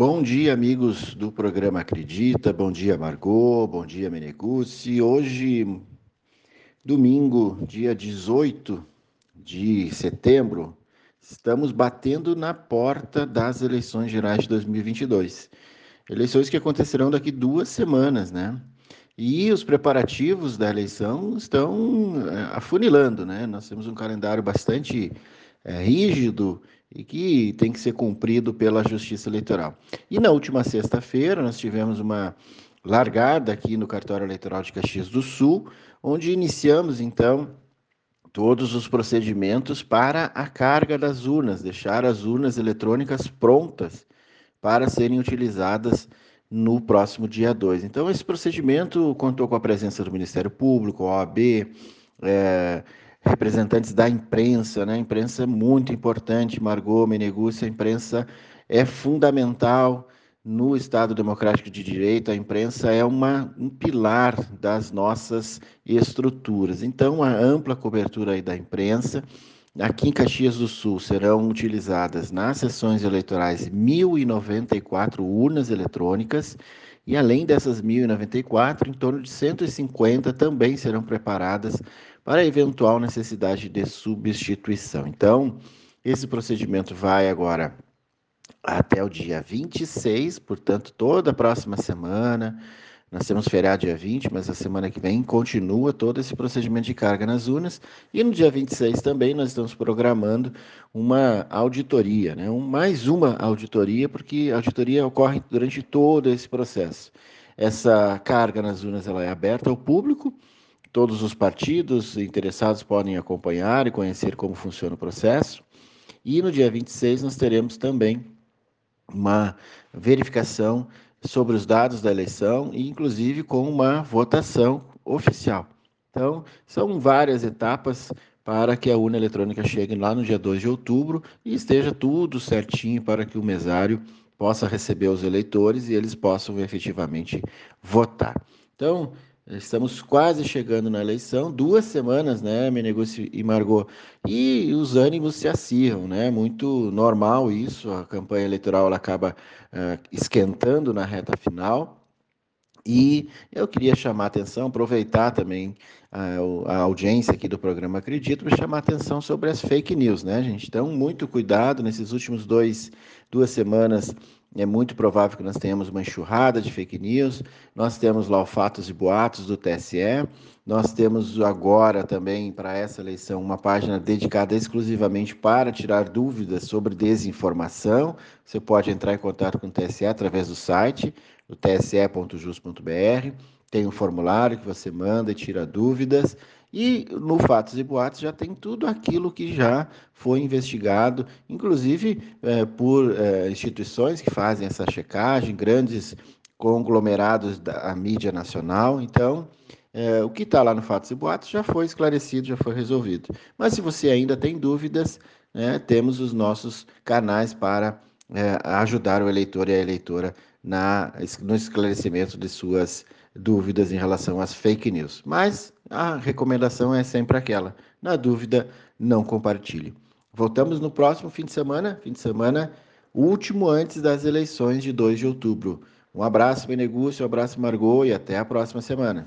Bom dia, amigos do programa Acredita. Bom dia, Margot. Bom dia, Menegucci. Hoje, domingo, dia 18 de setembro, estamos batendo na porta das eleições gerais de 2022. Eleições que acontecerão daqui duas semanas, né? E os preparativos da eleição estão eh, afunilando, né? Nós temos um calendário bastante é, rígido e que tem que ser cumprido pela Justiça Eleitoral. E na última sexta-feira nós tivemos uma largada aqui no cartório eleitoral de Caxias do Sul, onde iniciamos então todos os procedimentos para a carga das urnas, deixar as urnas eletrônicas prontas para serem utilizadas no próximo dia 2. Então, esse procedimento contou com a presença do Ministério Público, OAB, é, representantes da imprensa, né? A imprensa é muito importante, Margot Menegúcio, a imprensa é fundamental no Estado Democrático de Direito, a imprensa é uma, um pilar das nossas estruturas. Então, a ampla cobertura aí da imprensa, aqui em Caxias do Sul serão utilizadas nas sessões eleitorais 1.094 urnas eletrônicas, e além dessas 1.094, em torno de 150 também serão preparadas para eventual necessidade de substituição. Então, esse procedimento vai agora até o dia 26, portanto, toda a próxima semana. Nós temos feriado dia 20, mas a semana que vem continua todo esse procedimento de carga nas urnas. E no dia 26 também nós estamos programando uma auditoria, né? Um, mais uma auditoria, porque a auditoria ocorre durante todo esse processo. Essa carga nas urnas ela é aberta ao público, Todos os partidos interessados podem acompanhar e conhecer como funciona o processo. E no dia 26 nós teremos também uma verificação sobre os dados da eleição e inclusive com uma votação oficial. Então, são várias etapas para que a urna eletrônica chegue lá no dia 2 de outubro e esteja tudo certinho para que o mesário possa receber os eleitores e eles possam efetivamente votar. Então, Estamos quase chegando na eleição, duas semanas, né, Menegúcio e Margot, e os ânimos se acirram, né? Muito normal isso. A campanha eleitoral ela acaba uh, esquentando na reta final. E eu queria chamar a atenção, aproveitar também a, a audiência aqui do programa Acredito para chamar a atenção sobre as fake news, né, gente? Então, muito cuidado nesses últimos dois, duas semanas é muito provável que nós tenhamos uma enxurrada de fake news. Nós temos lá o fatos e boatos do TSE. Nós temos agora também para essa eleição uma página dedicada exclusivamente para tirar dúvidas sobre desinformação. Você pode entrar em contato com o TSE através do site, o tse.jus.br. Tem um formulário que você manda e tira dúvidas. E no Fatos e Boatos já tem tudo aquilo que já foi investigado, inclusive é, por é, instituições que fazem essa checagem, grandes conglomerados da mídia nacional. Então, é, o que está lá no Fatos e Boatos já foi esclarecido, já foi resolvido. Mas se você ainda tem dúvidas, né, temos os nossos canais para é, ajudar o eleitor e a eleitora na, no esclarecimento de suas dúvidas em relação às fake news. Mas a recomendação é sempre aquela: na dúvida, não compartilhe. Voltamos no próximo fim de semana, fim de semana último antes das eleições de 2 de outubro. Um abraço, Benegúcio, um abraço, Margot, e até a próxima semana.